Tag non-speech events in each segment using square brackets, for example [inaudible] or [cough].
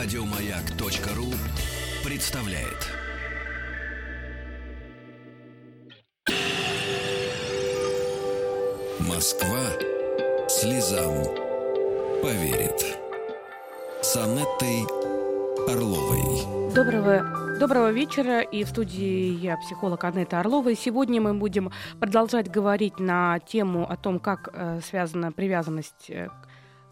Радиомаяк.ру представляет. Москва слезам поверит. С Анеттой Орловой. Доброго, доброго вечера. И в студии я, психолог Анетта Орлова. И сегодня мы будем продолжать говорить на тему о том, как э, связана привязанность э, Э,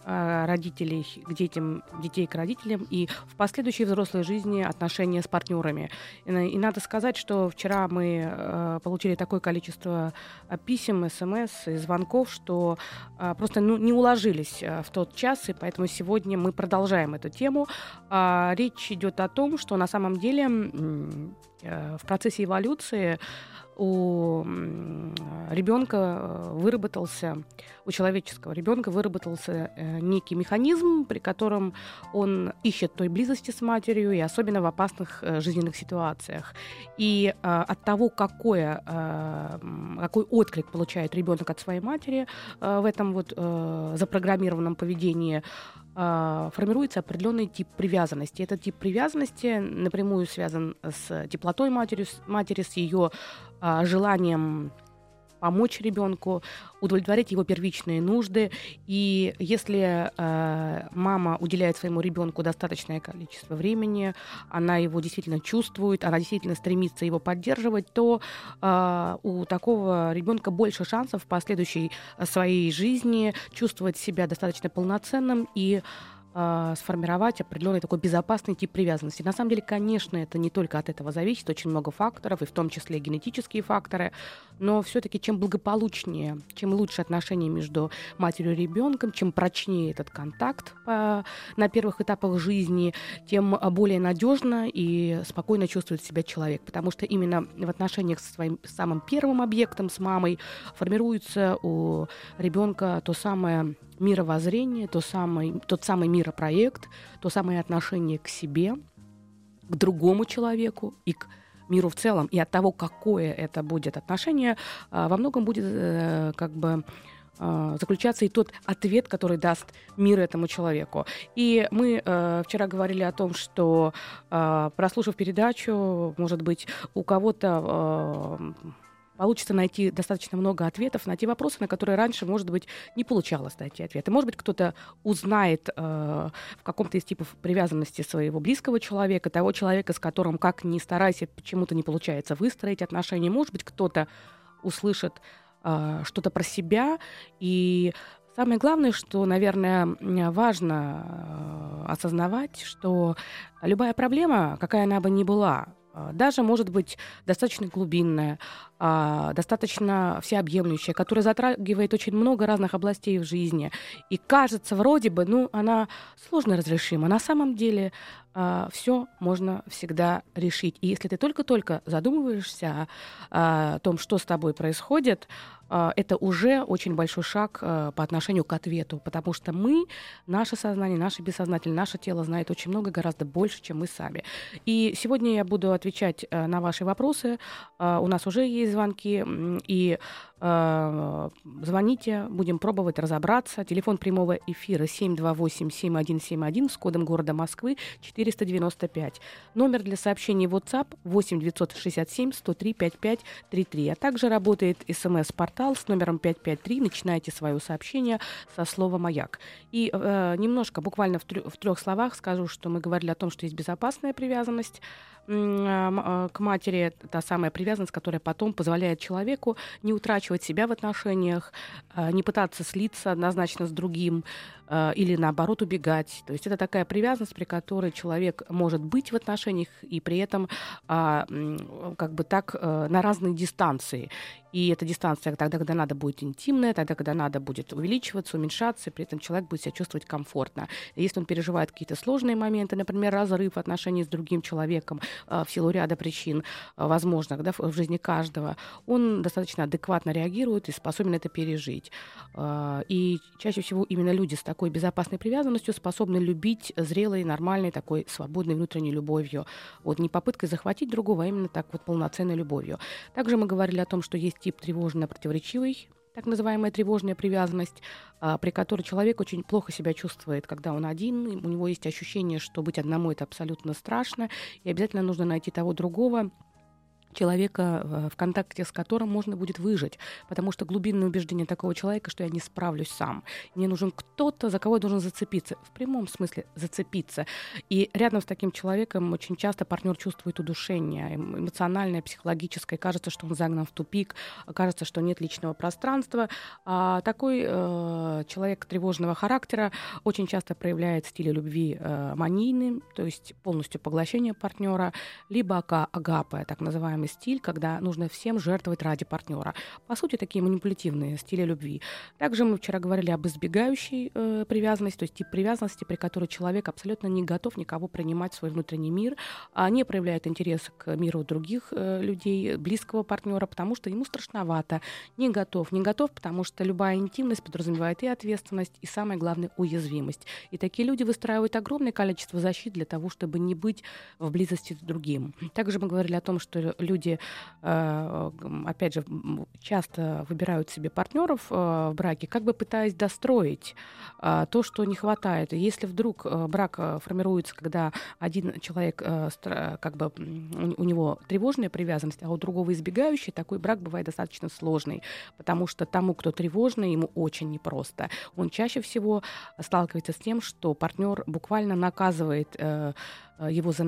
родителей к детям, детей к родителям и в последующей взрослой жизни отношения с партнерами. И, надо сказать, что вчера мы э, получили такое количество э, писем, смс и звонков, что э, просто ну, не уложились э, в тот час, и поэтому сегодня мы продолжаем эту тему. Э, речь идет о том, что на самом деле э, в процессе эволюции у ребенка э, выработался, у человеческого ребенка выработался э, некий механизм, при котором он ищет той близости с матерью, и особенно в опасных э, жизненных ситуациях. И от того, какое, какой отклик получает ребенок от своей матери в этом вот запрограммированном поведении, формируется определенный тип привязанности. Этот тип привязанности напрямую связан с теплотой матери, матери с ее а, желанием помочь ребенку, удовлетворить его первичные нужды. И если э, мама уделяет своему ребенку достаточное количество времени, она его действительно чувствует, она действительно стремится его поддерживать, то э, у такого ребенка больше шансов в последующей своей жизни чувствовать себя достаточно полноценным и э, сформировать определенный такой безопасный тип привязанности. На самом деле, конечно, это не только от этого зависит, очень много факторов, и в том числе генетические факторы, но все-таки чем благополучнее, чем лучше отношения между матерью и ребенком, чем прочнее этот контакт по, на первых этапах жизни, тем более надежно и спокойно чувствует себя человек, потому что именно в отношениях со своим самым первым объектом, с мамой, формируется у ребенка то самое мировоззрение, то самый, тот самый миропроект, то самое отношение к себе, к другому человеку и к миру в целом. И от того, какое это будет отношение, а, во многом будет э, как бы а, заключаться и тот ответ, который даст мир этому человеку. И мы э, вчера говорили о том, что э, прослушав передачу, может быть, у кого-то э, получится найти достаточно много ответов на те вопросы, на которые раньше, может быть, не получалось найти ответы. Может быть, кто-то узнает э, в каком-то из типов привязанности своего близкого человека, того человека, с которым, как ни старайся, почему-то не получается выстроить отношения. Может быть, кто-то услышит э, что-то про себя и Самое главное, что, наверное, важно э, осознавать, что любая проблема, какая она бы ни была, э, даже может быть достаточно глубинная, а, достаточно всеобъемлющая, которая затрагивает очень много разных областей в жизни. И кажется, вроде бы, ну, она сложно разрешима. На самом деле а, все можно всегда решить. И если ты только-только задумываешься о, том, что с тобой происходит, а, это уже очень большой шаг по отношению к ответу, потому что мы, наше сознание, наше бессознательное, наше тело знает очень много, гораздо больше, чем мы сами. И сегодня я буду отвечать на ваши вопросы. У нас уже есть звонки, и э, звоните, будем пробовать разобраться. Телефон прямого эфира 728-7171 с кодом города Москвы 495. Номер для сообщений WhatsApp 8 967 103 5533. А также работает смс-портал с номером 553. Начинайте свое сообщение со слова «Маяк». И э, немножко, буквально в, трё- в трех словах скажу, что мы говорили о том, что есть безопасная привязанность, а, к матери та самая привязанность, которая потом позволяет человеку не утрачивать себя в отношениях, а, не пытаться слиться однозначно с другим или наоборот убегать. То есть это такая привязанность, при которой человек может быть в отношениях и при этом как бы так э, на разные дистанции. И эта дистанция тогда, когда надо будет интимная, тогда, когда надо будет увеличиваться, уменьшаться, и при этом человек будет себя чувствовать комфортно. Если он переживает какие-то сложные моменты, например, разрыв отношений с другим человеком э, в силу ряда причин, э, возможных да, в жизни каждого, он достаточно адекватно реагирует и способен это пережить. Э, и чаще всего именно люди с такой безопасной привязанностью способны любить зрелой, нормальной, такой свободной внутренней любовью. Вот не попыткой захватить другого, а именно так вот полноценной любовью. Также мы говорили о том, что есть тип тревожно-противоречивой так называемая тревожная привязанность, а, при которой человек очень плохо себя чувствует, когда он один, у него есть ощущение, что быть одному это абсолютно страшно, и обязательно нужно найти того другого, человека, э, в контакте с которым можно будет выжить. Потому что глубинное убеждение такого человека, что я не справлюсь сам. Мне нужен кто-то, за кого я должен зацепиться. В прямом смысле зацепиться. И рядом с таким человеком очень часто партнер чувствует удушение эм, эмоциональное, психологическое. Кажется, что он загнан в тупик, кажется, что нет личного пространства. А такой э, человек тревожного характера очень часто проявляет стиль любви э, манийным, то есть полностью поглощение партнера, либо агапы, так называемый определенный стиль, когда нужно всем жертвовать ради партнера. По сути, такие манипулятивные стили любви. Также мы вчера говорили об избегающей э, привязанности, то есть тип привязанности, при которой человек абсолютно не готов никого принимать в свой внутренний мир, а не проявляет интерес к миру других э, людей, близкого партнера, потому что ему страшновато, не готов. Не готов, потому что любая интимность подразумевает и ответственность, и самое главное, уязвимость. И такие люди выстраивают огромное количество защит для того, чтобы не быть в близости с другим. Также мы говорили о том, что люди люди, э, опять же, часто выбирают себе партнеров э, в браке, как бы пытаясь достроить э, то, что не хватает. Если вдруг брак формируется, когда один человек, как бы у него тревожная привязанность, а у другого избегающий, такой брак бывает достаточно сложный, потому что тому, кто тревожный, ему очень непросто. Он чаще всего сталкивается с тем, что партнер буквально наказывает его за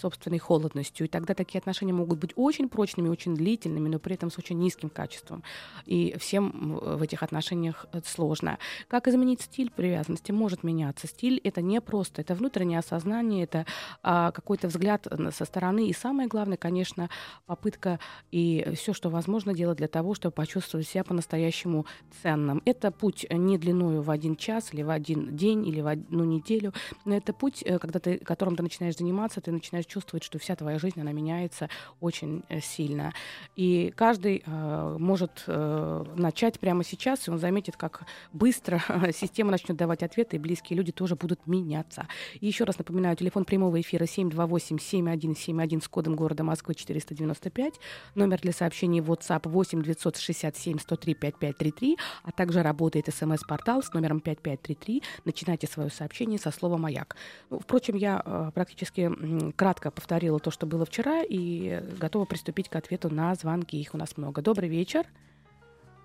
собственной холодностью. И тогда такие отношения могут быть очень прочными, очень длительными, но при этом с очень низким качеством. И всем в этих отношениях э, сложно. Как изменить стиль привязанности? Может меняться. Стиль — это не просто, это внутреннее осознание, это а, какой-то взгляд со стороны. И самое главное, конечно, попытка и все, что возможно делать для того, чтобы почувствовать себя по-настоящему ценным. Это путь не длиною в один час или в один день или в одну неделю, но это путь, э, когда ты, которым ты ты начинаешь заниматься, ты начинаешь чувствовать, что вся твоя жизнь, она меняется очень э, сильно. И каждый э, может э, начать прямо сейчас, и он заметит, как быстро [laughs] система начнет давать ответы, и близкие люди тоже будут меняться. И еще раз напоминаю, телефон прямого эфира 728-7171 с кодом города Москвы 495, номер для сообщений WhatsApp 8 967 103 5533, а также работает смс-портал с номером 5533. Начинайте свое сообщение со слова «Маяк». Ну, впрочем, я э, практически кратко повторила то, что было вчера, и готова приступить к ответу на звонки. Их у нас много. Добрый вечер.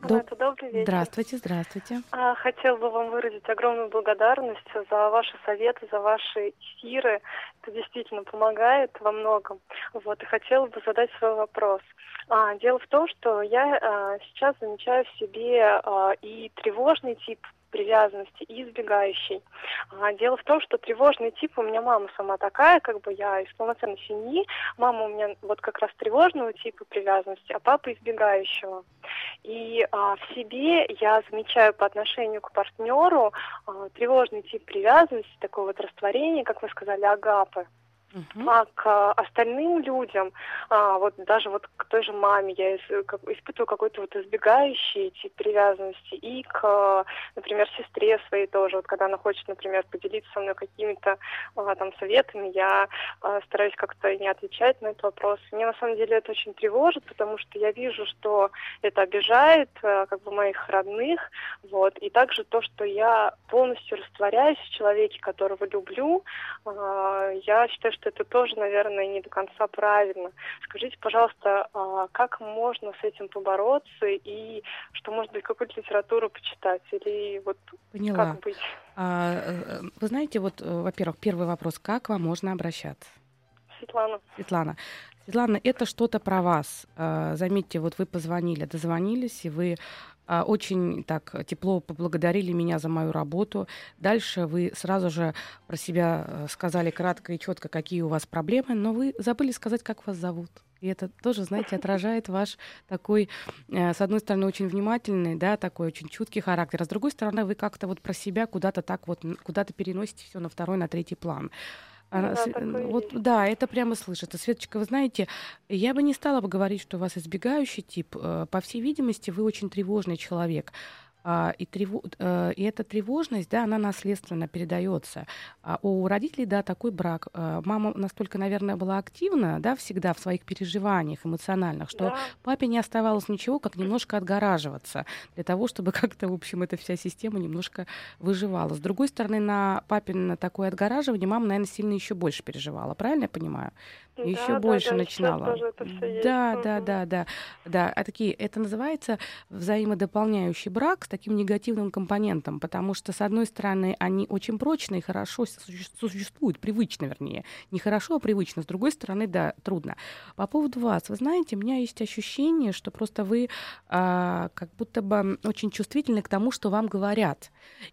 До... Добрый вечер. Здравствуйте, здравствуйте. А, хотела бы вам выразить огромную благодарность за ваши советы, за ваши эфиры. Это действительно помогает во многом. Вот, и хотела бы задать свой вопрос. А, дело в том, что я а, сейчас замечаю в себе а, и тревожный тип привязанности и избегающей. А, дело в том, что тревожный тип у меня мама сама такая, как бы я из полноценной семьи. Мама у меня вот как раз тревожного типа привязанности, а папа избегающего. И а, в себе я замечаю по отношению к партнеру а, тревожный тип привязанности, такого вот растворения, как вы сказали, агапы. Uh-huh. А к остальным людям, а, вот даже вот к той же маме я испытываю какой-то вот избегающий тип привязанности и к, например, сестре своей тоже. Вот когда она хочет, например, поделиться со мной какими-то а, там советами, я а, стараюсь как-то не отвечать на этот вопрос. Мне на самом деле это очень тревожит, потому что я вижу, что это обижает а, как бы моих родных, вот, и также то, что я полностью растворяюсь в человеке, которого люблю, а, я считаю, что это тоже, наверное, не до конца правильно. Скажите, пожалуйста, а как можно с этим побороться и что, может быть, какую-то литературу почитать или вот Поняла. как быть? А, э, вы знаете, вот, э, во-первых, первый вопрос, как вам можно обращаться? Светлана. Светлана. Светлана, это что-то про вас. А, заметьте, вот вы позвонили, дозвонились, и вы очень так тепло поблагодарили меня за мою работу. Дальше вы сразу же про себя э, сказали кратко и четко, какие у вас проблемы, но вы забыли сказать, как вас зовут. И это тоже, знаете, отражает [laughs] ваш такой, э, с одной стороны, очень внимательный, да, такой очень чуткий характер, а с другой стороны, вы как-то вот про себя куда-то так вот, куда-то переносите все на второй, на третий план. Да, вот, да, это прямо слышится. Светочка, вы знаете, я бы не стала бы говорить, что у вас избегающий тип. Э, по всей видимости, вы очень тревожный человек. А, и, треву... Э, и эта тревожность, да, она наследственно передается. А у родителей, да, такой брак. А, мама настолько, наверное, была активна, да, всегда в своих переживаниях эмоциональных, что да. папе не оставалось ничего, как немножко отгораживаться для того, чтобы [laughs] как-то, в общем, эта вся система немножко выживала. С другой стороны, на папин такое отгораживание мама, наверное, сильно еще больше переживала. Правильно я понимаю? Еще да, больше да, начинала. Да, да, да, да, да. А такие, это называется взаимодополняющий брак с таким негативным компонентом, потому что, с одной стороны, они очень прочные, хорошо существуют, привычно, вернее. Не хорошо, а привычно. С другой стороны, да, трудно. По поводу вас, вы знаете, у меня есть ощущение, что просто вы а, как будто бы очень чувствительны к тому, что вам говорят.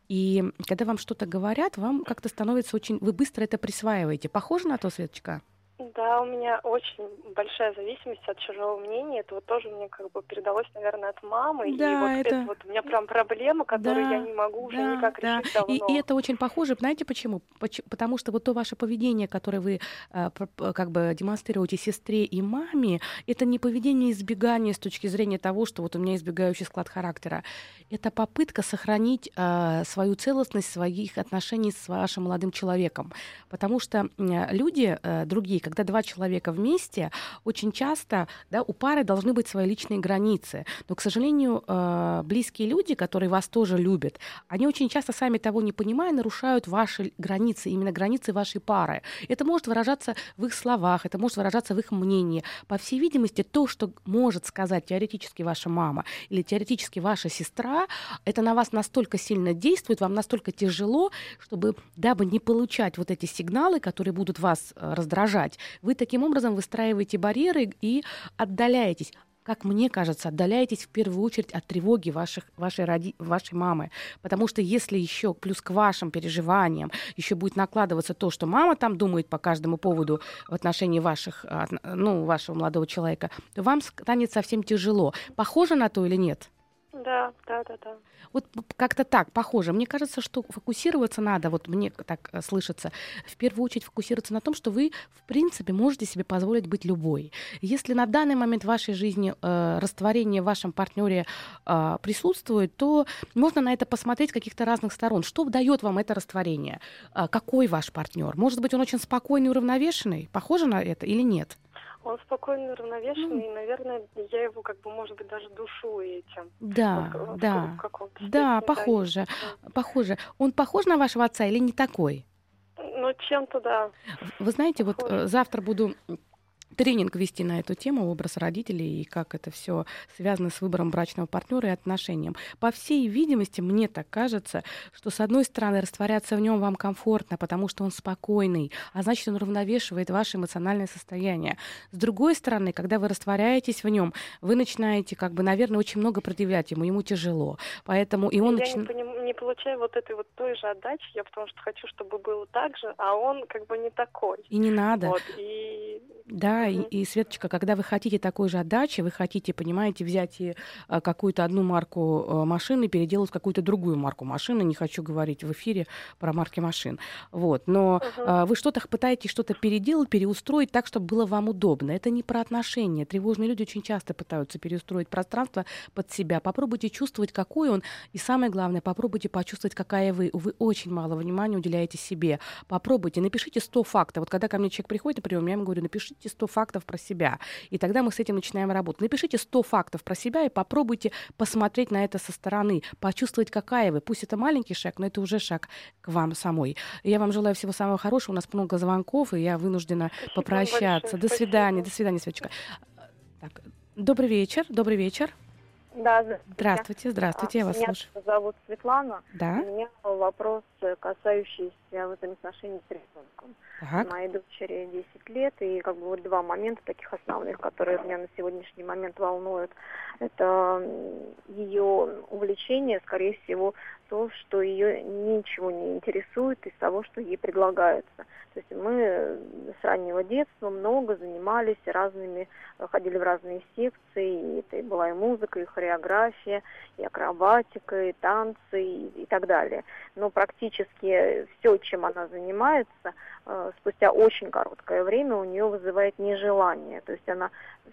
И когда вам что-то говорят, вам как-то становится очень... Вы быстро это присваиваете. Похоже на то, Светочка? Да, у меня очень большая зависимость от чужого мнения. Это вот тоже мне как бы передалось, наверное, от мамы. Да, и вот это... это вот у меня прям проблема, которую да, я не могу уже да, никак да. решить давно. И, и это очень похоже, знаете почему? Потому что вот то ваше поведение, которое вы э, как бы демонстрируете сестре и маме, это не поведение избегания с точки зрения того, что вот у меня избегающий склад характера. Это попытка сохранить э, свою целостность своих отношений с вашим молодым человеком. Потому что люди э, другие, когда два человека вместе, очень часто да, у пары должны быть свои личные границы. Но, к сожалению, э, близкие люди, которые вас тоже любят, они очень часто, сами того не понимая, нарушают ваши границы, именно границы вашей пары. Это может выражаться в их словах, это может выражаться в их мнении. По всей видимости, то, что может сказать теоретически ваша мама или теоретически ваша сестра, это на вас настолько сильно действует, вам настолько тяжело, чтобы, дабы не получать вот эти сигналы, которые будут вас э, раздражать, делать. Вы таким образом выстраиваете барьеры и отдаляетесь как мне кажется, отдаляетесь в первую очередь от тревоги ваших, вашей, роди, вашей мамы. Потому что если еще плюс к вашим переживаниям еще будет накладываться то, что мама там думает по каждому поводу в отношении ваших, ну, вашего молодого человека, то вам станет совсем тяжело. Похоже на то или нет? Да, да, да, да. Вот как-то так, похоже. Мне кажется, что фокусироваться надо, вот мне так э, слышится, в первую очередь фокусироваться на том, что вы, в принципе, можете себе позволить быть любой. Если на данный момент в вашей жизни э, растворение в вашем партнере э, присутствует, то можно на это посмотреть с каких-то разных сторон. Что дает вам это растворение? Э, какой ваш партнер? Может быть, он очень спокойный, уравновешенный? Похоже на это или нет? Он спокойный, уравновешенный, mm. и, наверное, я его как бы, может быть, даже душу этим. Да, вот, да, в да, похоже, да. похоже. Он похож на вашего отца или не такой? Ну, чем-то да. Вы знаете, похож. вот э, завтра буду тренинг вести на эту тему, образ родителей и как это все связано с выбором брачного партнера и отношениям. По всей видимости, мне так кажется, что с одной стороны растворяться в нем вам комфортно, потому что он спокойный, а значит он равновешивает ваше эмоциональное состояние. С другой стороны, когда вы растворяетесь в нем, вы начинаете, как бы, наверное, очень много предъявлять ему, ему тяжело, поэтому и он я начи... не, поним... не получаю вот этой вот той же отдачи, я потому что хочу, чтобы было так же, а он как бы не такой. И не надо. Вот, и да, и, и, Светочка, когда вы хотите такой же отдачи, вы хотите, понимаете, взять и а, какую-то одну марку а, машины, переделать какую-то другую марку машины. Не хочу говорить в эфире про марки машин. Вот. Но а, вы что-то пытаетесь что-то переделать, переустроить так, чтобы было вам удобно. Это не про отношения. Тревожные люди очень часто пытаются переустроить пространство под себя. Попробуйте чувствовать, какой он. И самое главное, попробуйте почувствовать, какая вы. Вы очень мало внимания уделяете себе. Попробуйте, напишите 100 фактов. Вот когда ко мне человек приходит, например, я ему говорю, напишите напишите 100 фактов про себя. И тогда мы с этим начинаем работать. Напишите 100 фактов про себя и попробуйте посмотреть на это со стороны, почувствовать, какая вы. Пусть это маленький шаг, но это уже шаг к вам самой. Я вам желаю всего самого хорошего. У нас много звонков, и я вынуждена Спасибо попрощаться. Большое. До свидания. Спасибо. До свидания, Светочка. Так, добрый вечер. Добрый вечер. Да, здравствуйте. Здравствуйте, я вас меня слушаю. Меня зовут Светлана. Да. У меня вопрос, касающийся взаимоотношений с ребенком. Так. Моей дочери 10 лет, и как бы вот два момента таких основных, которые меня на сегодняшний момент волнуют. Это ее увлечение, скорее всего, то, что ее ничего не интересует из того, что ей предлагается. То есть мы с раннего детства много занимались разными, ходили в разные секции, и это и была и музыка, и хореография, и акробатика, и танцы, и, и так далее. Но практически все, чем она занимается, э, спустя очень короткое время у нее вызывает нежелание. То есть она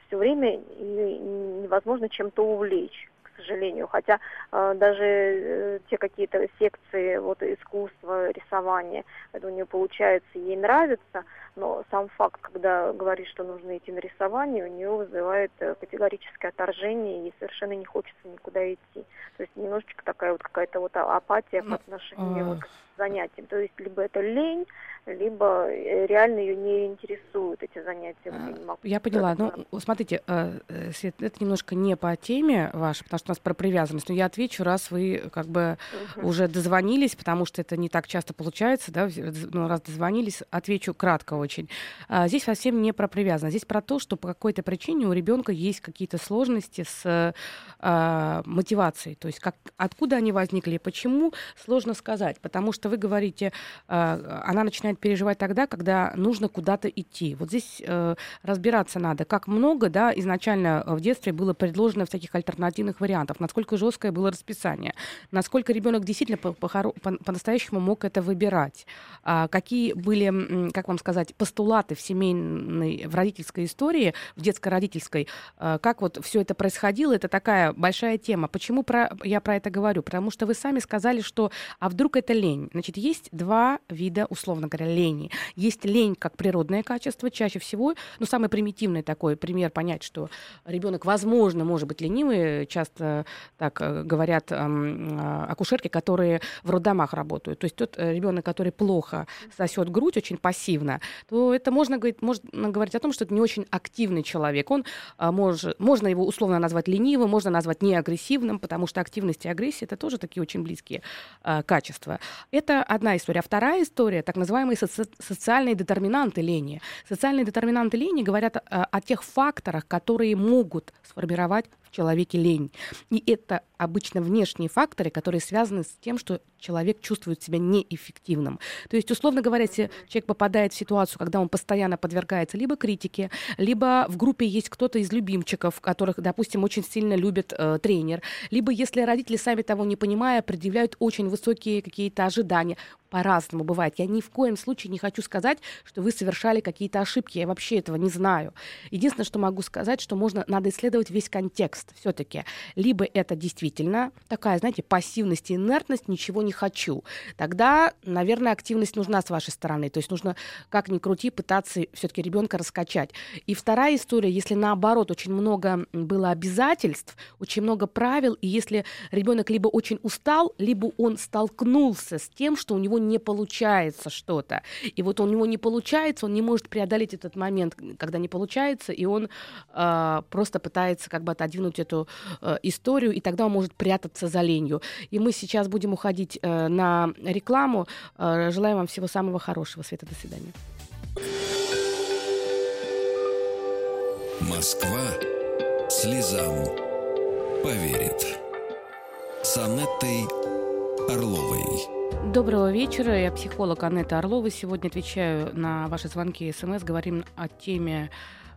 все время невозможно чем-то увлечь сожалению. Хотя э, даже э, те какие-то секции вот искусства, рисования, это у нее получается, ей нравится, но сам факт, когда говорит, что нужно идти на рисование, у нее вызывает э, категорическое отторжение и совершенно не хочется никуда идти. То есть немножечко такая вот какая-то вот апатия по ну, отношению вот к занятиям. То есть либо это лень, либо э, реально ее не интересуют эти занятия. Я, не могу я поняла. Ну, смотрите, э, э, Свет, это немножко не по теме вашей, потому что у нас про привязанность. Но я отвечу, раз вы как бы угу. уже дозвонились, потому что это не так часто получается, да, ну, раз дозвонились, отвечу кратко очень. А, здесь совсем не про привязанность. Здесь про то, что по какой-то причине у ребенка есть какие-то сложности с а, мотивацией. То есть как, откуда они возникли и почему, сложно сказать. Потому что вы говорите, а, она начинает переживать тогда, когда нужно куда-то идти. Вот здесь э, разбираться надо, как много да, изначально в детстве было предложено всяких альтернативных вариантов, насколько жесткое было расписание, насколько ребенок действительно по-настоящему по, по мог это выбирать, а, какие были, как вам сказать, постулаты в семейной, в родительской истории, в детско-родительской, а, как вот все это происходило, это такая большая тема. Почему про, я про это говорю? Потому что вы сами сказали, что а вдруг это лень? Значит, есть два вида, условно говоря, лени. Есть лень как природное качество, чаще всего, ну, самый примитивный такой пример понять, что ребенок, возможно, может быть ленивый, часто так э, говорят эм, акушерки, которые в роддомах работают. То есть тот э, ребенок, который плохо сосет грудь очень пассивно, то это можно говорить, можно говорить о том, что это не очень активный человек. Он э, может, можно его условно назвать ленивым, можно назвать неагрессивным, потому что активность и агрессия это тоже такие очень близкие э, качества. Это одна история. А вторая история, так называемые соци- социальные детерминанты лени. Социальные детерминанты лени говорят о, о тех факторах, которые могут сформировать человеке лень. И это обычно внешние факторы, которые связаны с тем, что человек чувствует себя неэффективным. То есть, условно говоря, если человек попадает в ситуацию, когда он постоянно подвергается либо критике, либо в группе есть кто-то из любимчиков, которых, допустим, очень сильно любит э, тренер, либо если родители сами того не понимая, предъявляют очень высокие какие-то ожидания, по-разному бывает. Я ни в коем случае не хочу сказать, что вы совершали какие-то ошибки. Я вообще этого не знаю. Единственное, что могу сказать, что можно, надо исследовать весь контекст все-таки. Либо это действительно такая, знаете, пассивность и инертность, ничего не хочу. Тогда, наверное, активность нужна с вашей стороны. То есть нужно, как ни крути, пытаться все-таки ребенка раскачать. И вторая история, если наоборот очень много было обязательств, очень много правил, и если ребенок либо очень устал, либо он столкнулся с тем, что у него не получается что-то. И вот у него не получается, он не может преодолеть этот момент, когда не получается, и он э, просто пытается как бы отодвинуть эту э, историю, и тогда он может прятаться за ленью. И мы сейчас будем уходить э, на рекламу. Э, желаем вам всего самого хорошего. Света, до свидания. Москва слезам поверит. С Анеттой Орловой. Доброго вечера. Я психолог Анетта Орлова. Сегодня отвечаю на ваши звонки и смс. Говорим о теме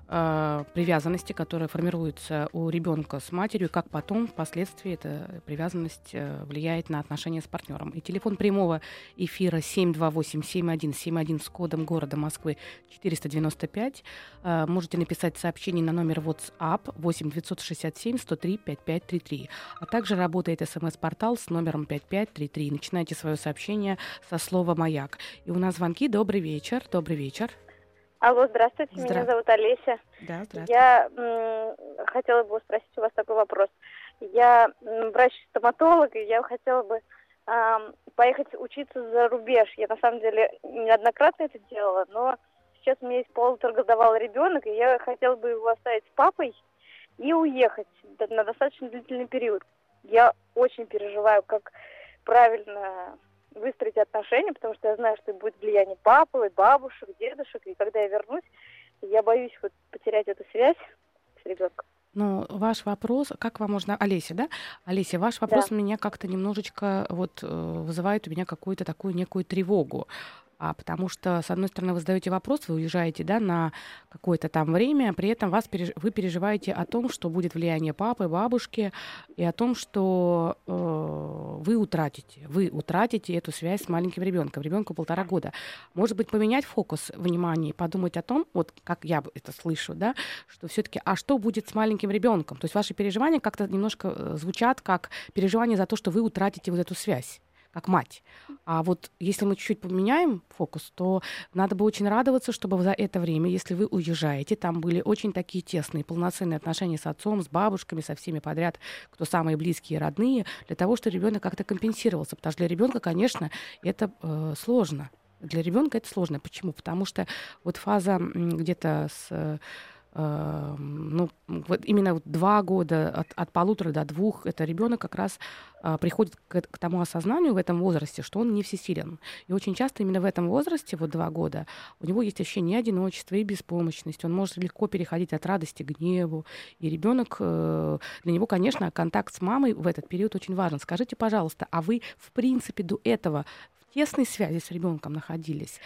э, привязанности, которая формируется у ребенка с матерью, как потом, впоследствии, эта привязанность э, влияет на отношения с партнером. И телефон прямого эфира 728-7171 с кодом города Москвы 495. Э, можете написать сообщение на номер WhatsApp 8 967 103 5533. А также работает смс-портал с номером 5533. Начинайте свое сообщение со слова «Маяк». И у нас звонки. Добрый вечер. Добрый вечер. Алло, здравствуйте, Здра... меня зовут Олеся. Да, здравствуйте. Я м- хотела бы спросить у вас такой вопрос. Я врач-стоматолог, и я хотела бы э, поехать учиться за рубеж. Я на самом деле неоднократно это делала, но сейчас у меня есть полуторагодовалый ребенок, и я хотела бы его оставить с папой и уехать на достаточно длительный период. Я очень переживаю, как правильно выстроить отношения, потому что я знаю, что будет влияние папы, бабушек, дедушек, и когда я вернусь, я боюсь вот потерять эту связь с ребенком. Ну, ваш вопрос, как вам можно... Олеся, да? Олеся, ваш вопрос да. меня как-то немножечко вот э, вызывает у меня какую-то такую некую тревогу. А потому что, с одной стороны, вы задаете вопрос, вы уезжаете да, на какое-то там время, при этом вас вы переживаете о том, что будет влияние папы, бабушки, и о том, что э, вы утратите, вы утратите эту связь с маленьким ребенком, ребенку полтора года. Может быть, поменять фокус внимания и подумать о том, вот как я это слышу, да, что все-таки, а что будет с маленьким ребенком? То есть ваши переживания как-то немножко э, звучат как переживания за то, что вы утратите вот эту связь как мать. А вот если мы чуть-чуть поменяем фокус, то надо бы очень радоваться, чтобы за это время, если вы уезжаете, там были очень такие тесные, полноценные отношения с отцом, с бабушками, со всеми подряд, кто самые близкие и родные, для того, чтобы ребенок как-то компенсировался. Потому что для ребенка, конечно, это э, сложно. Для ребенка это сложно. Почему? Потому что вот фаза где-то с э, ну, вот именно вот два года, от, от полутора до двух, это ребенок как раз э, приходит к, к тому осознанию в этом возрасте, что он не всесилен. И очень часто именно в этом возрасте, вот два года, у него есть ощущение одиночества и беспомощности. Он может легко переходить от радости к гневу. И ребенок, э, для него, конечно, контакт с мамой в этот период очень важен. Скажите, пожалуйста, а вы, в принципе, до этого в тесной связи с ребенком находились?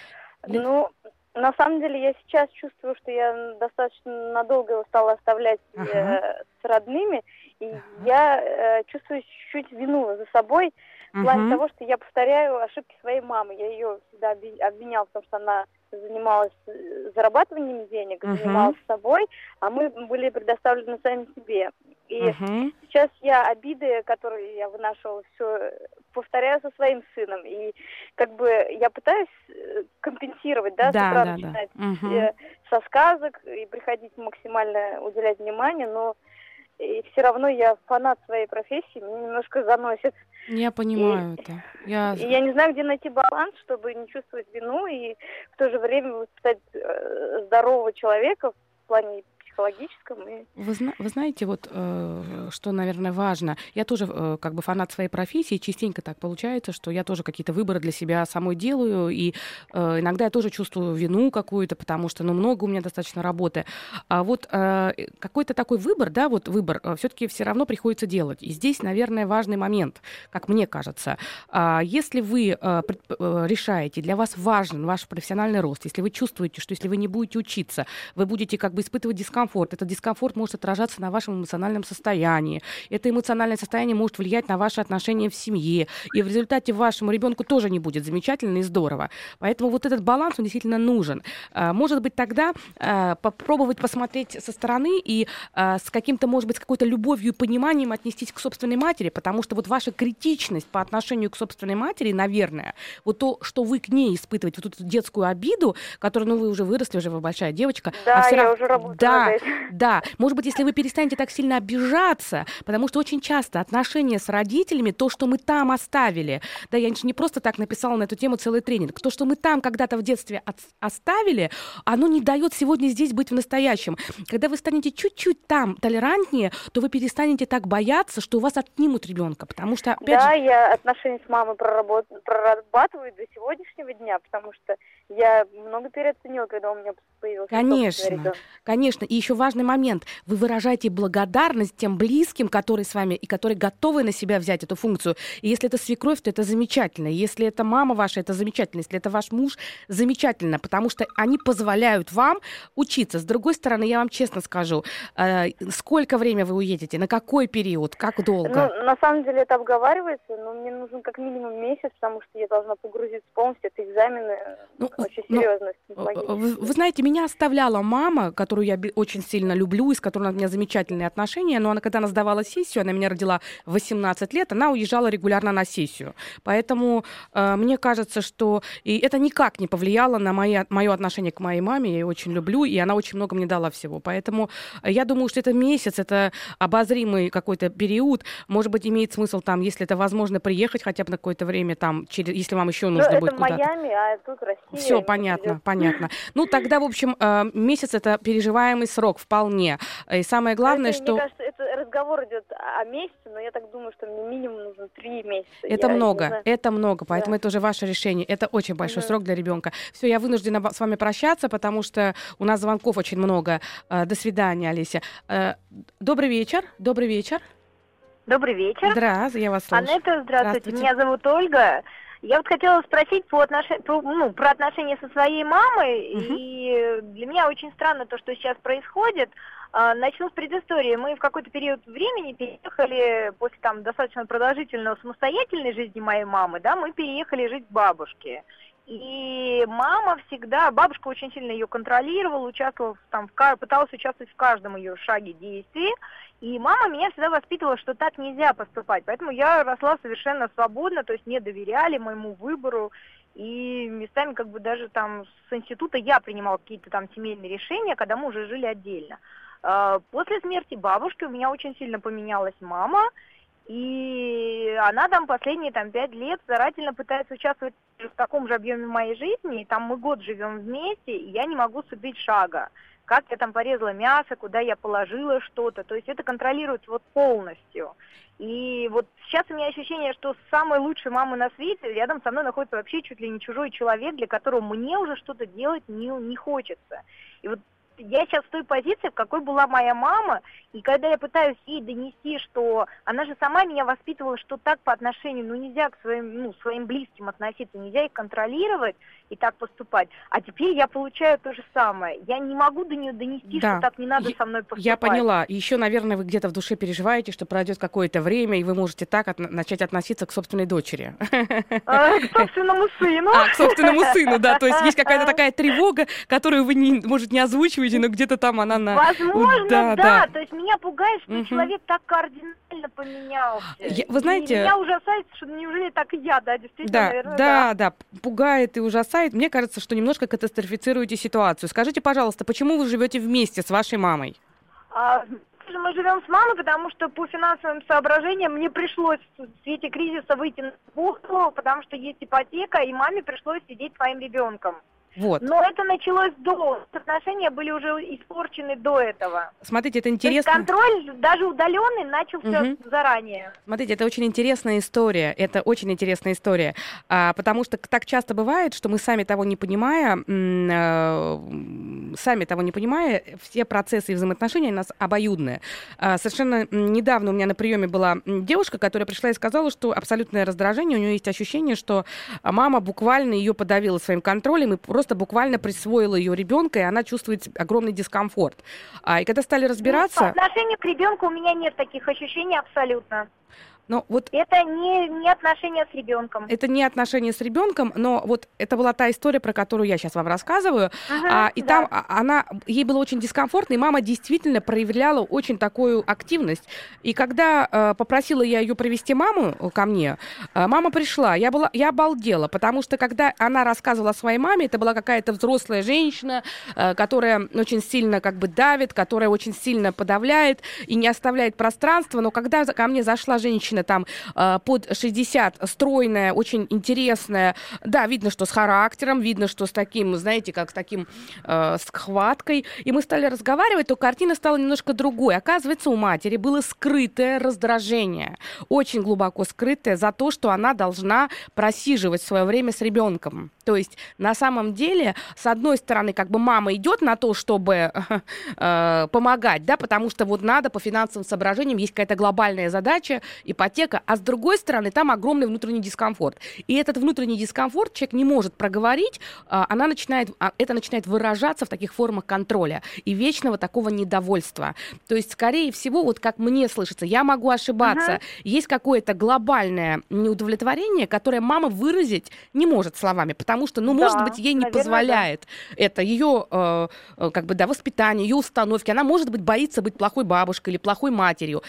Ну, на самом деле я сейчас чувствую, что я достаточно надолго его стала оставлять ага. э, с родными, и ага. я э, чувствую чуть-чуть вину за собой в плане угу. того, что я повторяю ошибки своей мамы. Я ее всегда обвиняла в том, что она занималась э, зарабатыванием денег, угу. занималась собой, а мы были предоставлены сами себе. И угу. сейчас я обиды, которые я вынашивала, все повторяю со своим сыном. И как бы я пытаюсь э, компенсировать, да, да с утра да, начинать да. Угу. со сказок и приходить максимально уделять внимание, но и все равно я фанат своей профессии, меня немножко заносит. Я понимаю и, это. Я... И [laughs] я не знаю, где найти баланс, чтобы не чувствовать вину и в то же время воспитать э, здорового человека в плане психологическом. И... Вы, зна- вы знаете, вот э, что, наверное, важно. Я тоже э, как бы фанат своей профессии, частенько так получается, что я тоже какие-то выборы для себя самой делаю, и э, иногда я тоже чувствую вину какую-то, потому что, ну, много у меня достаточно работы. А вот э, какой-то такой выбор, да, вот выбор э, все-таки все равно приходится делать. И здесь, наверное, важный момент, как мне кажется. Э, если вы э, э, решаете, для вас важен ваш профессиональный рост, если вы чувствуете, что если вы не будете учиться, вы будете как бы испытывать дискомфорт, дискомфорт. Этот дискомфорт может отражаться на вашем эмоциональном состоянии. Это эмоциональное состояние может влиять на ваши отношения в семье. И в результате вашему ребенку тоже не будет замечательно и здорово. Поэтому вот этот баланс, он действительно нужен. А, может быть, тогда а, попробовать посмотреть со стороны и а, с каким-то, может быть, с какой-то любовью и пониманием отнестись к собственной матери, потому что вот ваша критичность по отношению к собственной матери, наверное, вот то, что вы к ней испытываете, вот эту детскую обиду, которую, ну, вы уже выросли, уже вы большая девочка. Да, а я раз... уже работаю да, да, может быть, если вы перестанете так сильно обижаться, потому что очень часто отношения с родителями, то, что мы там оставили, да, я не просто так написала на эту тему целый тренинг, то, что мы там когда-то в детстве от, оставили, оно не дает сегодня здесь быть в настоящем. Когда вы станете чуть-чуть там толерантнее, то вы перестанете так бояться, что у вас отнимут ребенка, потому что, опять да, же... я отношения с мамой проработ... прорабатываю до сегодняшнего дня, потому что я много переоценила, когда у меня появился Конечно, конечно. И еще важный момент. Вы выражаете благодарность тем близким, которые с вами и которые готовы на себя взять эту функцию. И если это свекровь, то это замечательно. Если это мама ваша, это замечательно. Если это ваш муж, замечательно, потому что они позволяют вам учиться. С другой стороны, я вам честно скажу, э, сколько время вы уедете, на какой период, как долго? Ну, на самом деле это обговаривается, но мне нужен как минимум месяц, потому что я должна погрузиться полностью. Это экзамены. Ну, очень серьезно. Ну, вы, вы знаете, меня оставляла мама, которую я очень сильно люблю, и с которой у меня замечательные отношения, но она, когда она сдавала сессию, она меня родила в 18 лет, она уезжала регулярно на сессию. Поэтому э, мне кажется, что и это никак не повлияло на мои, мое отношение к моей маме, я ее очень люблю, и она очень много мне дала всего. Поэтому я думаю, что это месяц, это обозримый какой-то период. Может быть, имеет смысл там, если это возможно, приехать хотя бы на какое-то время там, через, если вам еще нужно ну, будет куда-то. Майами, а тут Россия. Все понятно, понятно. Ну, тогда, в общем, э, месяц это переживаемый срок вполне. И самое главное, это, что... Мне кажется, это разговор идет о месяце, но я так думаю, что мне минимум нужно три месяца. Это я много, это много, поэтому да. это уже ваше решение. Это очень большой да. срок для ребенка. Все, я вынуждена с вами прощаться, потому что у нас звонков очень много. Э, до свидания, Олеся. Э, добрый вечер, добрый вечер. Добрый вечер. Здравствуйте, я вас слышу. Анетта, здравствуйте. здравствуйте. Меня зовут Ольга. Я вот хотела спросить по отнош... про, ну, про отношения со своей мамой, угу. и для меня очень странно то, что сейчас происходит. А, начну с предыстории. Мы в какой-то период времени переехали, после там достаточно продолжительного самостоятельной жизни моей мамы, да, мы переехали жить к бабушке. И мама всегда, бабушка очень сильно ее контролировала, участвовала там, в, пыталась участвовать в каждом ее шаге действий. И мама меня всегда воспитывала, что так нельзя поступать. Поэтому я росла совершенно свободно, то есть не доверяли моему выбору. И местами как бы даже там с института я принимала какие-то там семейные решения, когда мы уже жили отдельно. А, после смерти бабушки у меня очень сильно поменялась мама, и она там последние там пять лет старательно пытается участвовать в таком же объеме моей жизни, и там мы год живем вместе, и я не могу субить шага. Как я там порезала мясо, куда я положила что-то. То есть это контролируется вот полностью. И вот сейчас у меня ощущение, что самой лучшей мамы на свете рядом со мной находится вообще чуть ли не чужой человек, для которого мне уже что-то делать не, не хочется. И вот я сейчас в той позиции, в какой была моя мама, и когда я пытаюсь ей донести, что она же сама меня воспитывала, что так по отношению, ну нельзя к своим, ну, своим близким относиться, нельзя их контролировать и так поступать. А теперь я получаю то же самое. Я не могу до нее донести, да. что так не надо я, со мной поступать. Я поняла. Еще, наверное, вы где-то в душе переживаете, что пройдет какое-то время, и вы можете так от, начать относиться к собственной дочери. А, к собственному сыну. А, к собственному сыну, да. То есть есть какая-то [laughs] такая тревога, которую вы, не, может, не озвучиваете, но где-то там она на... Возможно, да. да. То есть меня пугает, что угу. человек так кардинально поменялся. Я, вы знаете... И меня ужасает, что неужели так и я, да, действительно, да, наверное, да. Да, да, пугает и ужасает. Мне кажется, что немножко катастрофицируете ситуацию. Скажите, пожалуйста, почему вы живете вместе с вашей мамой? А, мы живем с мамой, потому что по финансовым соображениям мне пришлось в свете кризиса выйти на работу, потому что есть ипотека, и маме пришлось сидеть своим ребенком. Вот. Но это началось до. Отношения были уже испорчены до этого. Смотрите, это интересно. То есть контроль, даже удаленный, начался угу. заранее. Смотрите, это очень интересная история. Это очень интересная история. А, потому что так часто бывает, что мы сами того не понимая, э, сами того не понимая, все процессы и взаимоотношения у нас обоюдные. А, совершенно недавно у меня на приеме была девушка, которая пришла и сказала, что абсолютное раздражение, у нее есть ощущение, что мама буквально ее подавила своим контролем и просто буквально присвоила ее ребенка, и она чувствует огромный дискомфорт. А, и когда стали разбираться... Ну, по отношению к ребенку у меня нет таких ощущений абсолютно. Но вот это не, не отношения с ребенком. Это не отношения с ребенком, но вот это была та история, про которую я сейчас вам рассказываю. Ага, а, и да. там она, ей было очень дискомфортно, и мама действительно проявляла очень такую активность. И когда э, попросила я ее привести маму ко мне, э, мама пришла, я, была, я обалдела, потому что когда она рассказывала своей маме, это была какая-то взрослая женщина, э, которая очень сильно как бы давит, которая очень сильно подавляет и не оставляет пространства. Но когда ко мне зашла женщина, женщина там э, под 60, стройная, очень интересная. Да, видно, что с характером, видно, что с таким, знаете, как с таким, э, с хваткой. И мы стали разговаривать, то картина стала немножко другой. Оказывается, у матери было скрытое раздражение, очень глубоко скрытое за то, что она должна просиживать свое время с ребенком. То есть на самом деле, с одной стороны, как бы мама идет на то, чтобы [laughs] э, помогать, да, потому что вот надо по финансовым соображениям, есть какая-то глобальная задача, ипотека, а с другой стороны, там огромный внутренний дискомфорт. И этот внутренний дискомфорт человек не может проговорить, э, она начинает, а, это начинает выражаться в таких формах контроля и вечного такого недовольства. То есть, скорее всего, вот как мне слышится, я могу ошибаться, uh-huh. есть какое-то глобальное неудовлетворение, которое мама выразить не может словами, потому потому что, ну, да, может быть, ей не наверное, позволяет да. это ее, э, э, как бы, да, воспитание, ее установки. Она, может быть, боится быть плохой бабушкой или плохой матерью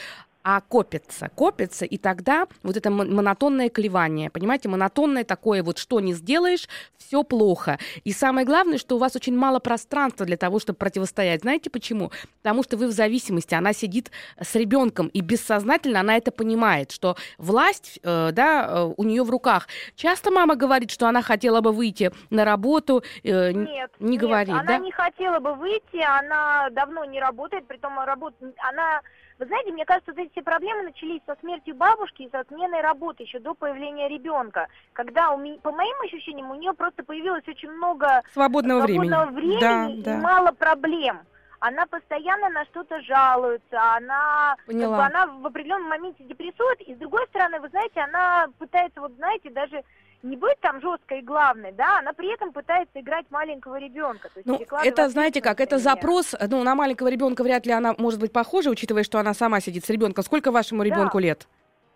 а копится, копится, и тогда вот это монотонное клевание, понимаете, монотонное такое вот, что не сделаешь, все плохо. И самое главное, что у вас очень мало пространства для того, чтобы противостоять. Знаете почему? Потому что вы в зависимости, она сидит с ребенком, и бессознательно она это понимает, что власть, э, да, э, у нее в руках. Часто мама говорит, что она хотела бы выйти на работу, э, нет, не нет, говорит, она да? не хотела бы выйти, она давно не работает, при том работа, она вы знаете, мне кажется, вот эти все проблемы начались со смертью бабушки и со сменой работы еще до появления ребенка. Когда, у меня, по моим ощущениям, у нее просто появилось очень много свободного, свободного времени, времени да, и да. мало проблем. Она постоянно на что-то жалуется, она, Поняла. как бы, она в определенном моменте депрессует, и с другой стороны, вы знаете, она пытается, вот знаете, даже не быть там жесткой и главной, да, она при этом пытается играть маленького ребенка. ну, это, знаете как, это запрос, ну, на маленького ребенка вряд ли она может быть похожа, учитывая, что она сама сидит с ребенком. Сколько вашему ребенку да. лет?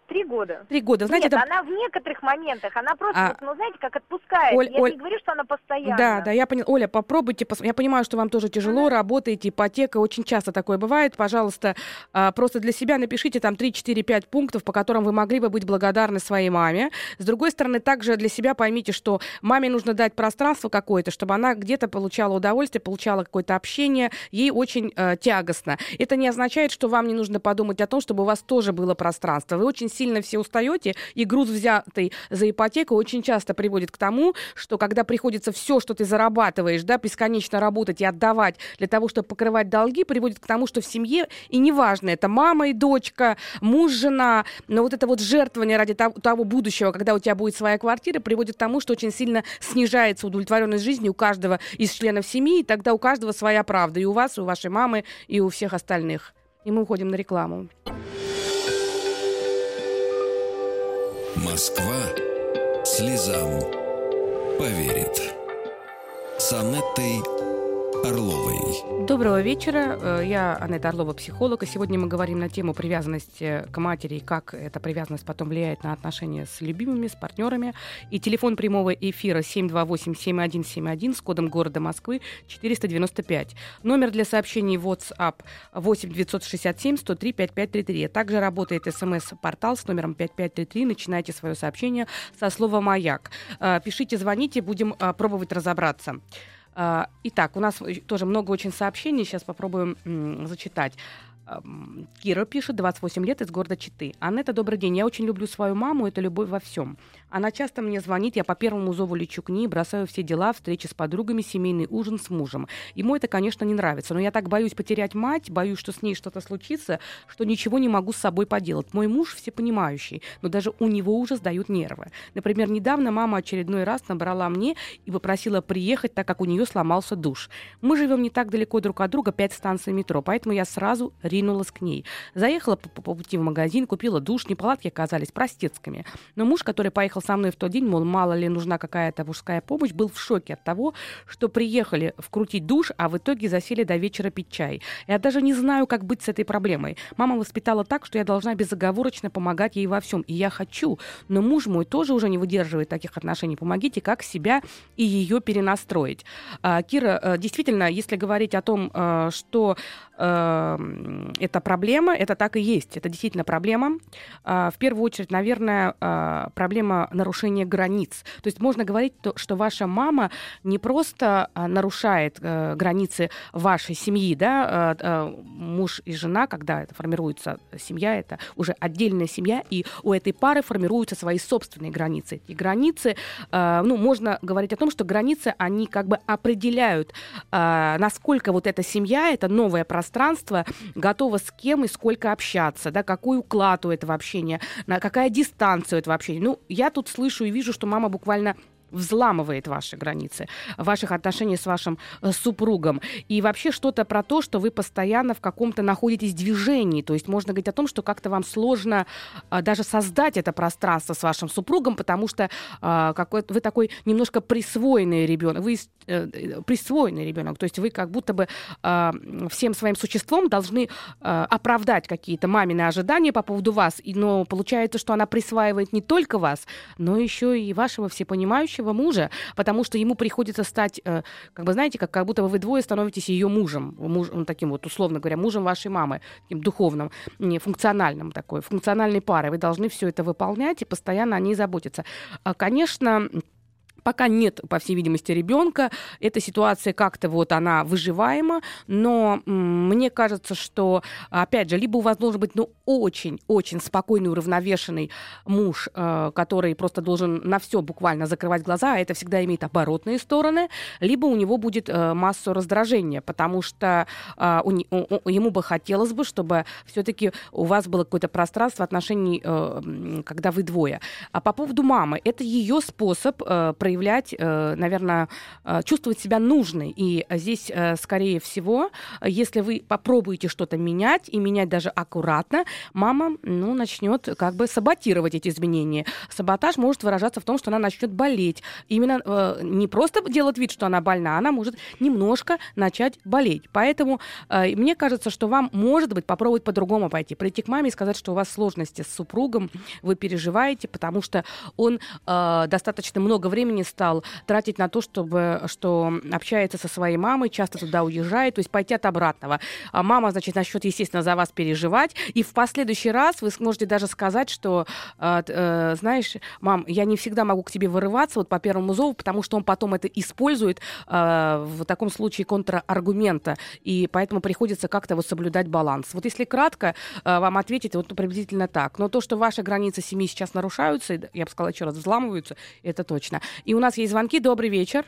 Три года. Три года. Знаете, Нет, это... она в некоторых моментах, она просто, а... ну, знаете, как отпускает. Оль, я Оль... не говорю, что она постоянно. Да, да, я поняла. Оля, попробуйте, пос... я понимаю, что вам тоже тяжело, mm-hmm. работаете, ипотека, очень часто такое бывает. Пожалуйста, а, просто для себя напишите там 3, 4, 5 пунктов, по которым вы могли бы быть благодарны своей маме. С другой стороны, также для себя поймите, что маме нужно дать пространство какое-то, чтобы она где-то получала удовольствие, получала какое-то общение, ей очень э, тягостно. Это не означает, что вам не нужно подумать о том, чтобы у вас тоже было пространство. Вы очень сильно все устаете, и груз, взятый за ипотеку, очень часто приводит к тому, что когда приходится все, что ты зарабатываешь, да, бесконечно работать и отдавать для того, чтобы покрывать долги, приводит к тому, что в семье, и неважно, это мама и дочка, муж, жена, но вот это вот жертвование ради того, того будущего, когда у тебя будет своя квартира, приводит к тому, что очень сильно снижается удовлетворенность жизни у каждого из членов семьи, и тогда у каждого своя правда, и у вас, и у вашей мамы, и у всех остальных. И мы уходим на рекламу. Москва слезам поверит. С Анеттой Орловой. Доброго вечера. Э, я Анетта Орлова, психолог. И сегодня мы говорим на тему привязанности к матери и как эта привязанность потом влияет на отношения с любимыми, с партнерами. И телефон прямого эфира 728-7171 с кодом города Москвы 495. Номер для сообщений WhatsApp 8 967 103 5533. Также работает смс-портал с номером 5533. Начинайте свое сообщение со слова «Маяк». Э, пишите, звоните, будем э, пробовать разобраться. А, итак, у нас тоже много очень сообщений, сейчас попробуем зачитать. Кира пишет, 28 лет, из города Читы. Анетта, добрый день. Я очень люблю свою маму, это любовь во всем. Она часто мне звонит, я по первому зову лечу к ней, бросаю все дела, встречи с подругами, семейный ужин с мужем. Ему это, конечно, не нравится, но я так боюсь потерять мать, боюсь, что с ней что-то случится, что ничего не могу с собой поделать. Мой муж всепонимающий, но даже у него уже сдают нервы. Например, недавно мама очередной раз набрала мне и попросила приехать, так как у нее сломался душ. Мы живем не так далеко друг от друга, пять станций метро, поэтому я сразу ринулась к ней. Заехала по, по пути в магазин, купила душ, неполадки оказались простецкими. Но муж, который поехал со мной в тот день, мол, мало ли нужна какая-то мужская помощь, был в шоке от того, что приехали вкрутить душ, а в итоге засели до вечера пить чай. Я даже не знаю, как быть с этой проблемой. Мама воспитала так, что я должна безоговорочно помогать ей во всем. И я хочу. Но муж мой тоже уже не выдерживает таких отношений. Помогите, как себя и ее перенастроить. А, Кира, э, действительно, если говорить о том, э, что Эм, это проблема, это так и есть, это действительно проблема. А, в первую очередь, наверное, а, проблема нарушения границ. То есть можно говорить, что ваша мама не просто а, нарушает э, границы вашей семьи, да, муж и жена, когда это формируется семья, это уже отдельная семья, и у этой пары формируются свои собственные границы. Эти границы, ну, можно говорить о том, что границы, они как бы определяют, насколько вот эта семья, это новое пространство, готова с кем и сколько общаться, да, какой уклад у этого общения, на какая дистанция у этого общения. Ну, я тут слышу и вижу, что мама буквально взламывает ваши границы, ваших отношений с вашим э, супругом. И вообще что-то про то, что вы постоянно в каком-то находитесь движении. То есть можно говорить о том, что как-то вам сложно э, даже создать это пространство с вашим супругом, потому что э, какой вы такой немножко присвоенный ребенок. Вы э, присвоенный ребенок. То есть вы как будто бы э, всем своим существом должны э, оправдать какие-то мамины ожидания по поводу вас. Но получается, что она присваивает не только вас, но еще и вашего всепонимающего настоящего мужа, потому что ему приходится стать, э, как бы, знаете, как, как будто бы вы двое становитесь ее мужем, муж, ну, таким вот, условно говоря, мужем вашей мамы, таким духовным, не, функциональным такой, функциональной парой. Вы должны все это выполнять и постоянно о ней заботиться. А, конечно, Пока нет, по всей видимости, ребенка. Эта ситуация как-то вот она выживаема, но мне кажется, что, опять же, либо у вас должен быть, ну, очень-очень спокойный, уравновешенный муж, э, который просто должен на все буквально закрывать глаза, а это всегда имеет оборотные стороны, либо у него будет э, массу раздражения, потому что э, ему бы хотелось бы, чтобы все-таки у вас было какое-то пространство отношений, когда вы двое. А по поводу мамы, это ее способ проявить проявлять, э, наверное, э, чувствовать себя нужной. И здесь, э, скорее всего, если вы попробуете что-то менять, и менять даже аккуратно, мама, ну, начнет как бы саботировать эти изменения. Саботаж может выражаться в том, что она начнет болеть. Именно не просто делать вид, что она больна, она может немножко начать болеть. Поэтому мне кажется, что вам, может быть, попробовать по-другому пойти. Прийти к маме и сказать, что у вас сложности с супругом, вы переживаете, потому что он достаточно много времени стал тратить на то, чтобы, что общается со своей мамой, часто туда уезжает, то есть пойти от обратного. А мама, значит, начнет, естественно, за вас переживать, и в последующий раз вы сможете даже сказать, что, э, э, знаешь, мам, я не всегда могу к тебе вырываться вот по первому зову, потому что он потом это использует э, в таком случае контраргумента, и поэтому приходится как-то вот соблюдать баланс. Вот если кратко э, вам ответить, вот приблизительно так. Но то, что ваши границы семьи сейчас нарушаются, я бы сказала еще раз, взламываются, это точно. И у нас есть звонки. Добрый вечер.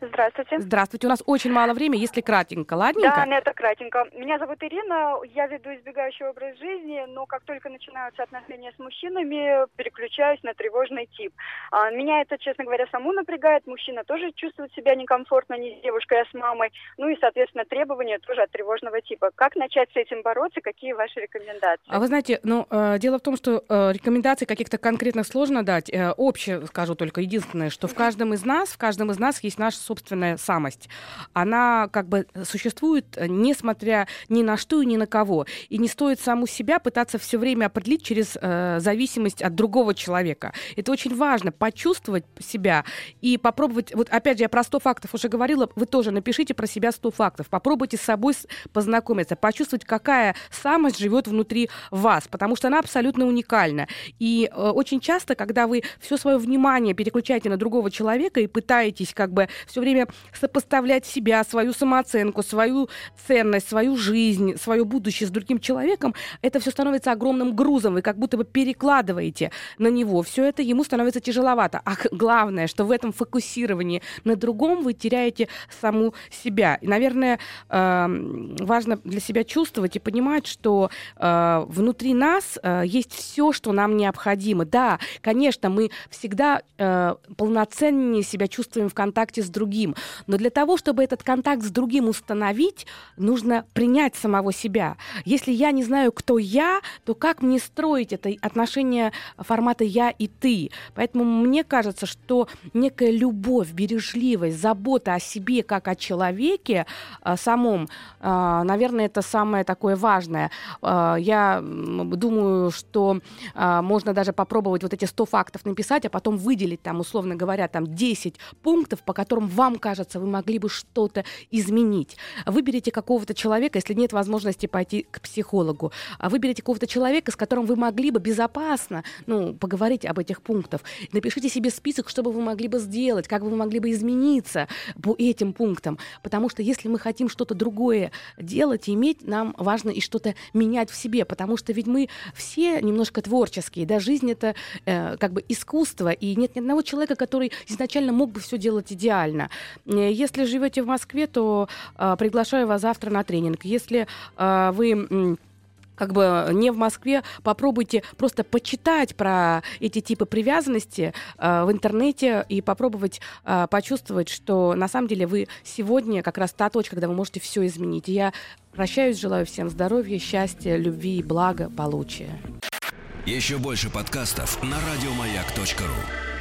Здравствуйте. Здравствуйте. У нас очень мало времени, если кратенько, ладненько? Да, это кратенько. Меня зовут Ирина, я веду избегающий образ жизни, но как только начинаются отношения с мужчинами, переключаюсь на тревожный тип. А, меня это, честно говоря, саму напрягает. Мужчина тоже чувствует себя некомфортно, не с девушкой, а с мамой. Ну и, соответственно, требования тоже от тревожного типа. Как начать с этим бороться? Какие ваши рекомендации? А вы знаете, ну, э, дело в том, что э, рекомендаций каких-то конкретных сложно дать. Э, общее скажу только единственное, что в каждом из нас, в каждом из нас есть наш собственная самость, она как бы существует, э, несмотря ни на что и ни на кого. И не стоит саму себя пытаться все время определить через э, зависимость от другого человека. Это очень важно, почувствовать себя и попробовать, вот опять же, я про 100 фактов уже говорила, вы тоже напишите про себя 100 фактов, попробуйте с собой познакомиться, почувствовать, какая самость живет внутри вас, потому что она абсолютно уникальна. И э, очень часто, когда вы все свое внимание переключаете на другого человека и пытаетесь как бы все все время сопоставлять себя, свою самооценку, свою ценность, свою жизнь, свое будущее с другим человеком, это все становится огромным грузом. Вы как будто бы перекладываете на него. Все это ему становится тяжеловато. А [laughs] главное, что в этом фокусировании на другом вы теряете саму себя. И, наверное, эм, важно для себя чувствовать и понимать, что э, внутри нас э, есть все, что нам необходимо. Да, конечно, мы всегда э, полноценнее себя чувствуем в контакте с другим другим. Но для того, чтобы этот контакт с другим установить, нужно принять самого себя. Если я не знаю, кто я, то как мне строить это отношение формата «я» и «ты»? Поэтому мне кажется, что некая любовь, бережливость, забота о себе как о человеке э, самом, э, наверное, это самое такое важное. Э, я думаю, что можно даже попробовать вот эти 100 фактов написать, а потом выделить там, условно говоря, там 10 пунктов, по которым вам кажется, вы могли бы что-то изменить. Выберите какого-то человека, если нет возможности пойти к психологу. Выберите какого-то человека, с которым вы могли бы безопасно ну, поговорить об этих пунктах. Напишите себе список, что бы вы могли бы сделать, как бы вы могли бы измениться по этим пунктам. Потому что если мы хотим что-то другое делать и иметь, нам важно и что-то менять в себе. Потому что ведь мы все немножко творческие. Да, жизнь это э, как бы искусство. И нет ни одного человека, который изначально мог бы все делать идеально. Э, если живете в Москве, то э, приглашаю вас завтра на тренинг. Если э, вы как бы не в Москве, попробуйте просто почитать про эти типы привязанности э, в интернете и попробовать э, почувствовать, что на самом деле вы сегодня как раз та точка, когда вы можете все изменить. И я прощаюсь, желаю всем здоровья, счастья, любви и благополучия. Еще больше подкастов на радиомаяк.ру